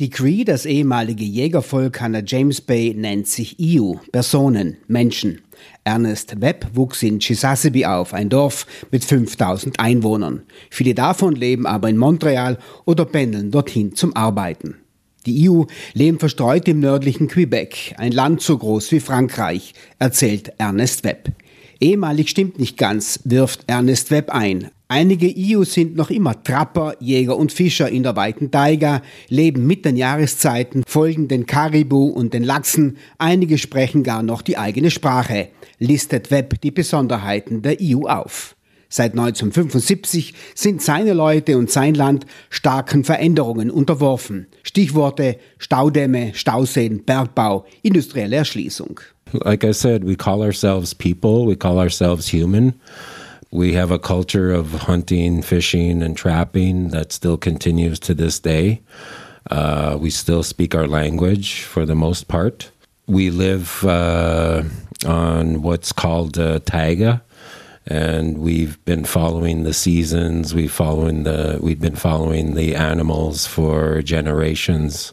Die Cree, das ehemalige Jägervolk an der James Bay, nennt sich Iu, Personen, Menschen. Ernest Webb wuchs in Chisasibi auf, ein Dorf mit 5000 Einwohnern. Viele davon leben aber in Montreal oder pendeln dorthin zum Arbeiten. Die Iu leben verstreut im nördlichen Quebec, ein Land so groß wie Frankreich, erzählt Ernest Webb. Ehemalig stimmt nicht ganz, wirft Ernest Webb ein. Einige Ius sind noch immer Trapper, Jäger und Fischer in der weiten Taiga, leben mit den Jahreszeiten, folgen den Karibu und den Lachsen, einige sprechen gar noch die eigene Sprache, listet Webb die Besonderheiten der Iu auf. Seit 1975 sind seine Leute und sein Land starken Veränderungen unterworfen. Stichworte Staudämme, Stauseen, Bergbau, industrielle Erschließung. Like I said, we call ourselves people, we call ourselves human. We have a culture of hunting, fishing, and trapping that still continues to this day. Uh, we still speak our language for the most part. We live uh, on what's called uh, taiga, and we've been following the seasons. We've following the we've been following the animals for generations,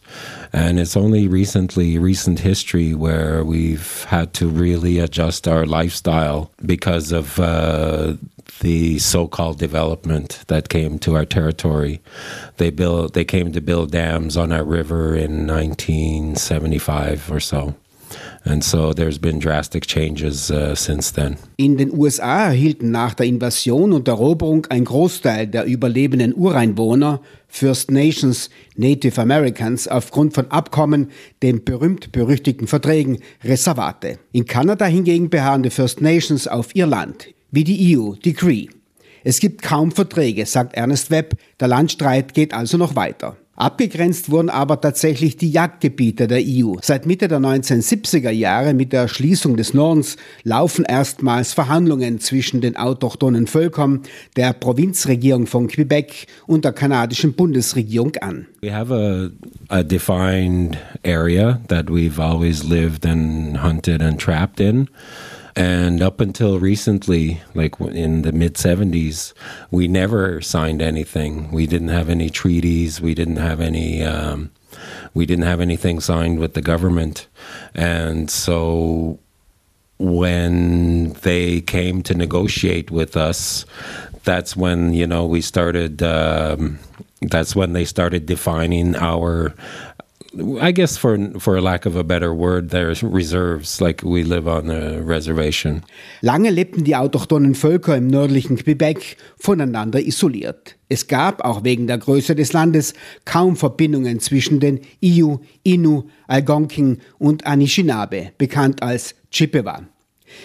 and it's only recently, recent history, where we've had to really adjust our lifestyle because of uh, the so-called development that came to our territory. They built, they came to build dams on our river in 1975 or so. And so there's been drastic changes uh, since then. In den USA erhielten nach der Invasion und Eroberung ein Großteil der überlebenden Ureinwohner First Nations Native Americans aufgrund von Abkommen, den berühmt-berüchtigten Verträgen, Reservate. In Kanada hingegen beharren die First Nations auf ihr Land, wie die EU, die Cree. Es gibt kaum Verträge, sagt Ernest Webb, der Landstreit geht also noch weiter. Abgegrenzt wurden aber tatsächlich die Jagdgebiete der EU. Seit Mitte der 1970er Jahre mit der Erschließung des Nordens laufen erstmals Verhandlungen zwischen den autochthonen Völkern, der Provinzregierung von Quebec und der kanadischen Bundesregierung an. We have a, a defined area that we've always lived and hunted and trapped in. And up until recently, like in the mid 70s, we never signed anything. We didn't have any treaties. We didn't have any. Um, we didn't have anything signed with the government, and so when they came to negotiate with us, that's when you know we started. Um, that's when they started defining our I guess for for lack of a better word, there's reserves, like we live on a reservation. Lange lebten die autochthonen Völker im nördlichen Quebec voneinander isoliert. Es gab, auch wegen der Größe des Landes, kaum Verbindungen zwischen den Iu, Innu, Algonquin und Anishinaabe, bekannt als Chippewa.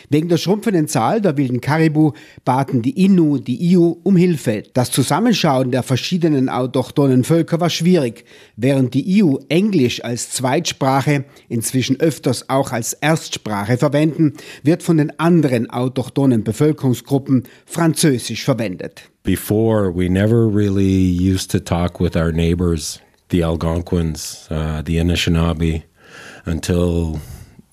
Wegen der schrumpfenden Zahl der wilden Karibu baten die Innu die Iu um Hilfe. Das Zusammenschauen der verschiedenen autochthonen Völker war schwierig, während die Iu Englisch als Zweitsprache, inzwischen öfters auch als Erstsprache verwenden, wird von den anderen autochthonen Bevölkerungsgruppen Französisch verwendet. Before we never really used to talk with our neighbors, the Algonquins, uh, the Anishinaabe, until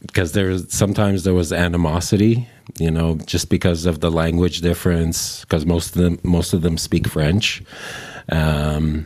because there was sometimes there was animosity, you know, just because of the language difference. Because most of them most of them speak French, um,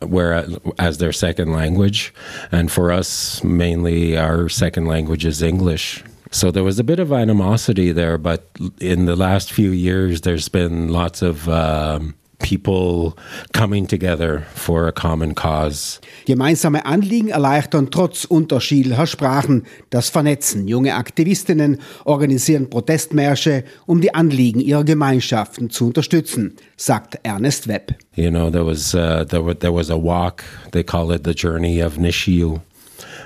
where as their second language, and for us mainly our second language is English. So there was a bit of animosity there, but in the last few years, there's been lots of um, people coming together for a common cause. Gemeinsame Anliegen erleichtern trotz unterschiedlicher Sprachen das Vernetzen. Junge Aktivistinnen organisieren Protestmärsche, um die Anliegen ihrer Gemeinschaften zu unterstützen, sagt Ernest Webb. You know, there was uh, there, was, there was a walk. They call it the journey of Nishiu,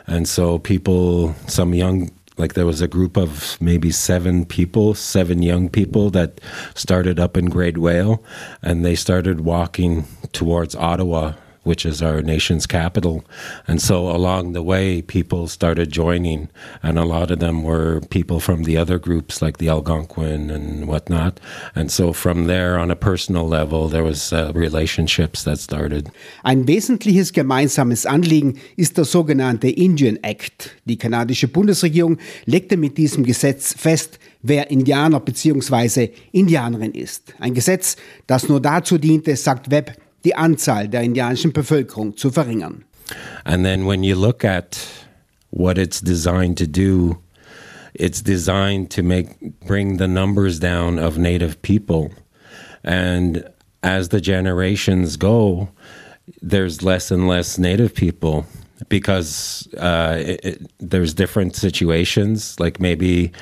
and so people, some young like there was a group of maybe seven people, seven young people that started up in Great Whale, and they started walking towards Ottawa which is our nation's capital. And so along the way, people started joining, and a lot of them were people from the other groups like the Algonquin and whatnot. And so from there, on a personal level, there was uh, relationships that started. Ein wesentliches gemeinsames Anliegen ist der sogenannte Indian Act. Die kanadische Bundesregierung legte mit diesem Gesetz fest, wer Indianer bzw. Indianerin ist. Ein Gesetz, das nur dazu diente, sagt Webb, die Anzahl der indianischen Bevölkerung zu verringern. And then when you look at what it's designed to do, it's designed to make bring the numbers down of native people. And as the generations go, there's less and less native people because uh, it, it, there's different situations. Like maybe,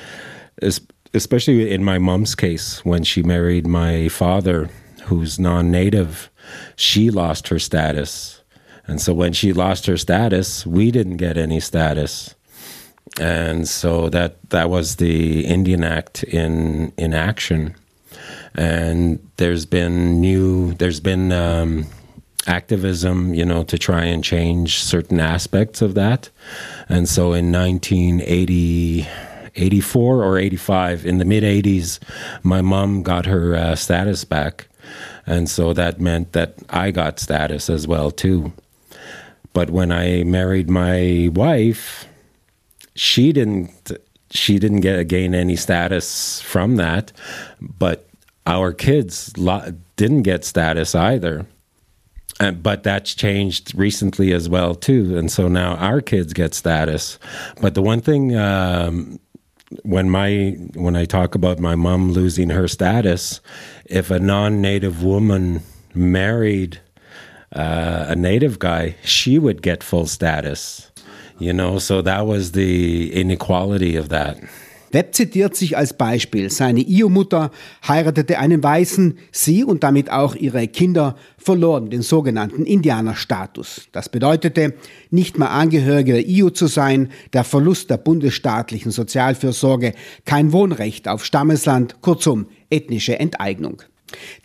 especially in my mom's case, when she married my father, who's non native, she lost her status. And so when she lost her status, we didn't get any status. And so that that was the Indian Act in in action. And there's been new there's been um, activism, you know, to try and change certain aspects of that. And so in 1980 84 or 85 in the mid 80s my mom got her uh, status back and so that meant that I got status as well too. But when I married my wife, she didn't she didn't get gain any status from that, but our kids didn't get status either. And, but that's changed recently as well too, and so now our kids get status. But the one thing um, when my when I talk about my mom losing her status, if a non-native woman married uh, a native guy, she would get full status. You know, so that was the inequality of that. Webb zitiert sich als Beispiel. Seine Io-Mutter heiratete einen Weißen, sie und damit auch ihre Kinder verloren den sogenannten Indianerstatus. Das bedeutete, nicht mehr Angehörige der IO zu sein, der Verlust der bundesstaatlichen Sozialfürsorge, kein Wohnrecht auf Stammesland, kurzum ethnische Enteignung.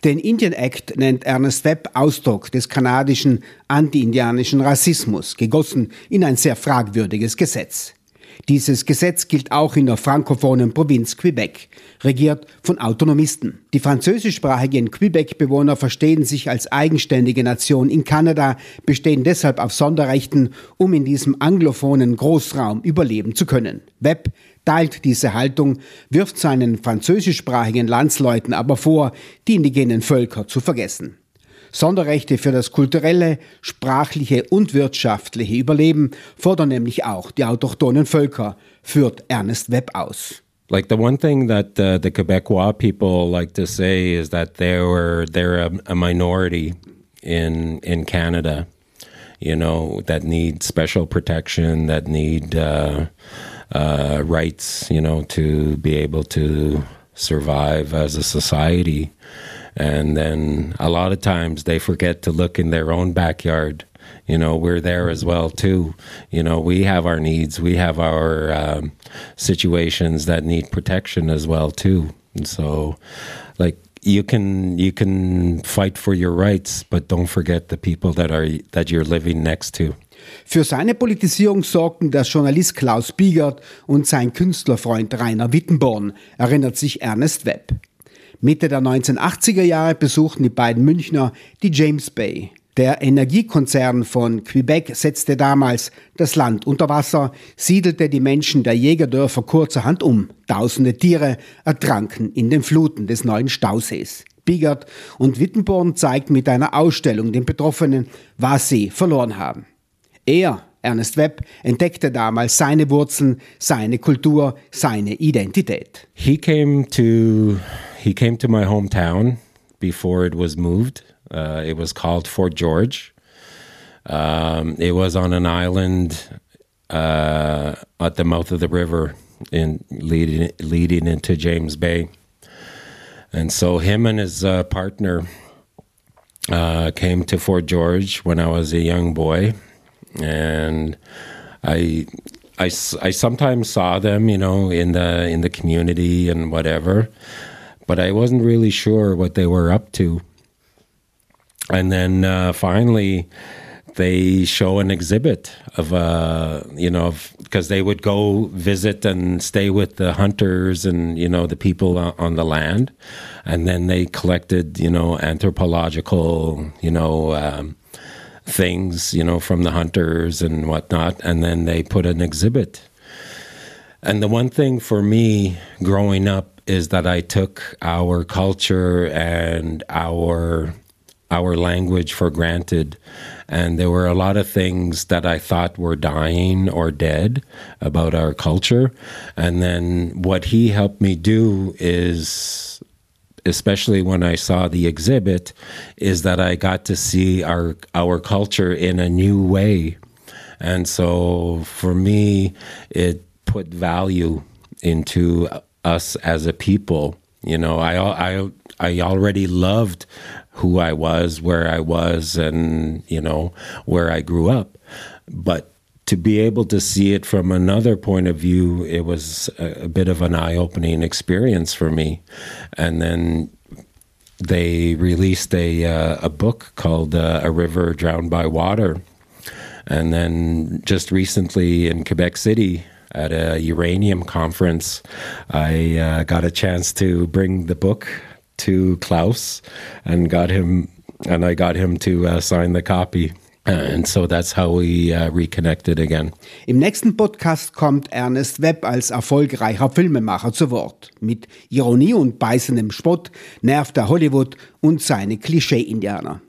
Den Indian Act nennt Ernest Webb Ausdruck des kanadischen anti-indianischen Rassismus, gegossen in ein sehr fragwürdiges Gesetz. Dieses Gesetz gilt auch in der frankophonen Provinz Quebec, regiert von Autonomisten. Die französischsprachigen Quebec-Bewohner verstehen sich als eigenständige Nation in Kanada, bestehen deshalb auf Sonderrechten, um in diesem anglophonen Großraum überleben zu können. Webb teilt diese Haltung, wirft seinen französischsprachigen Landsleuten aber vor, die indigenen Völker zu vergessen. Sonderrechte für das kulturelle, sprachliche und wirtschaftliche Überleben fordern nämlich auch die autochthonen Völker, führt Ernest Webb aus. Like the one thing that uh, the Quebecois people like to say is that they were they're a, a minority in in Canada, you know, that need special protection, that need uh, uh, rights, you know, to be able to survive as a society. And then a lot of times they forget to look in their own backyard. You know, we're there as well too. You know, we have our needs, we have our um, situations that need protection as well too. And so, like you can you can fight for your rights, but don't forget the people that are that you're living next to. Für seine Politisierung sorgten der Journalist Klaus Biegert und sein Künstlerfreund Rainer Wittenborn, erinnert sich Ernest Webb. Mitte der 1980er Jahre besuchten die beiden Münchner die James Bay. Der Energiekonzern von Quebec setzte damals das Land unter Wasser, siedelte die Menschen der Jägerdörfer kurzerhand um. Tausende Tiere ertranken in den Fluten des neuen Stausees. Bigert und Wittenborn zeigt mit einer Ausstellung den Betroffenen, was sie verloren haben. Er, Ernest Webb, entdeckte damals seine Wurzeln, seine Kultur, seine Identität. He came to he came to my hometown before it was moved. Uh, it was called Fort George. Um, it was on an island uh, at the mouth of the river, in leading leading into James Bay. And so, him and his uh, partner uh, came to Fort George when I was a young boy, and I, I, I sometimes saw them, you know, in the in the community and whatever but I wasn't really sure what they were up to. And then uh, finally, they show an exhibit of, uh, you know, because they would go visit and stay with the hunters and, you know, the people on the land. And then they collected, you know, anthropological, you know, um, things, you know, from the hunters and whatnot. And then they put an exhibit. And the one thing for me growing up is that I took our culture and our our language for granted And there were a lot of things that I thought were dying or dead about our culture. And then what he helped me do is especially when I saw the exhibit, is that I got to see our our culture in a new way, and so for me, it put value into us as a people. You know, I I I already loved who I was, where I was, and you know where I grew up, but to be able to see it from another point of view, it was a, a bit of an eye opening experience for me. And then they released a, uh, a book called uh, A River Drowned by Water. And then just recently in Quebec City, at a uranium conference, I uh, got a chance to bring the book to Klaus and got him, and I got him to uh, sign the copy. And so that's how we uh, reconnected again. Im nächsten Podcast kommt Ernest Webb als erfolgreicher Filmemacher zu Wort. Mit Ironie und beißendem Spott nervt er Hollywood und seine Klischee-Indianer.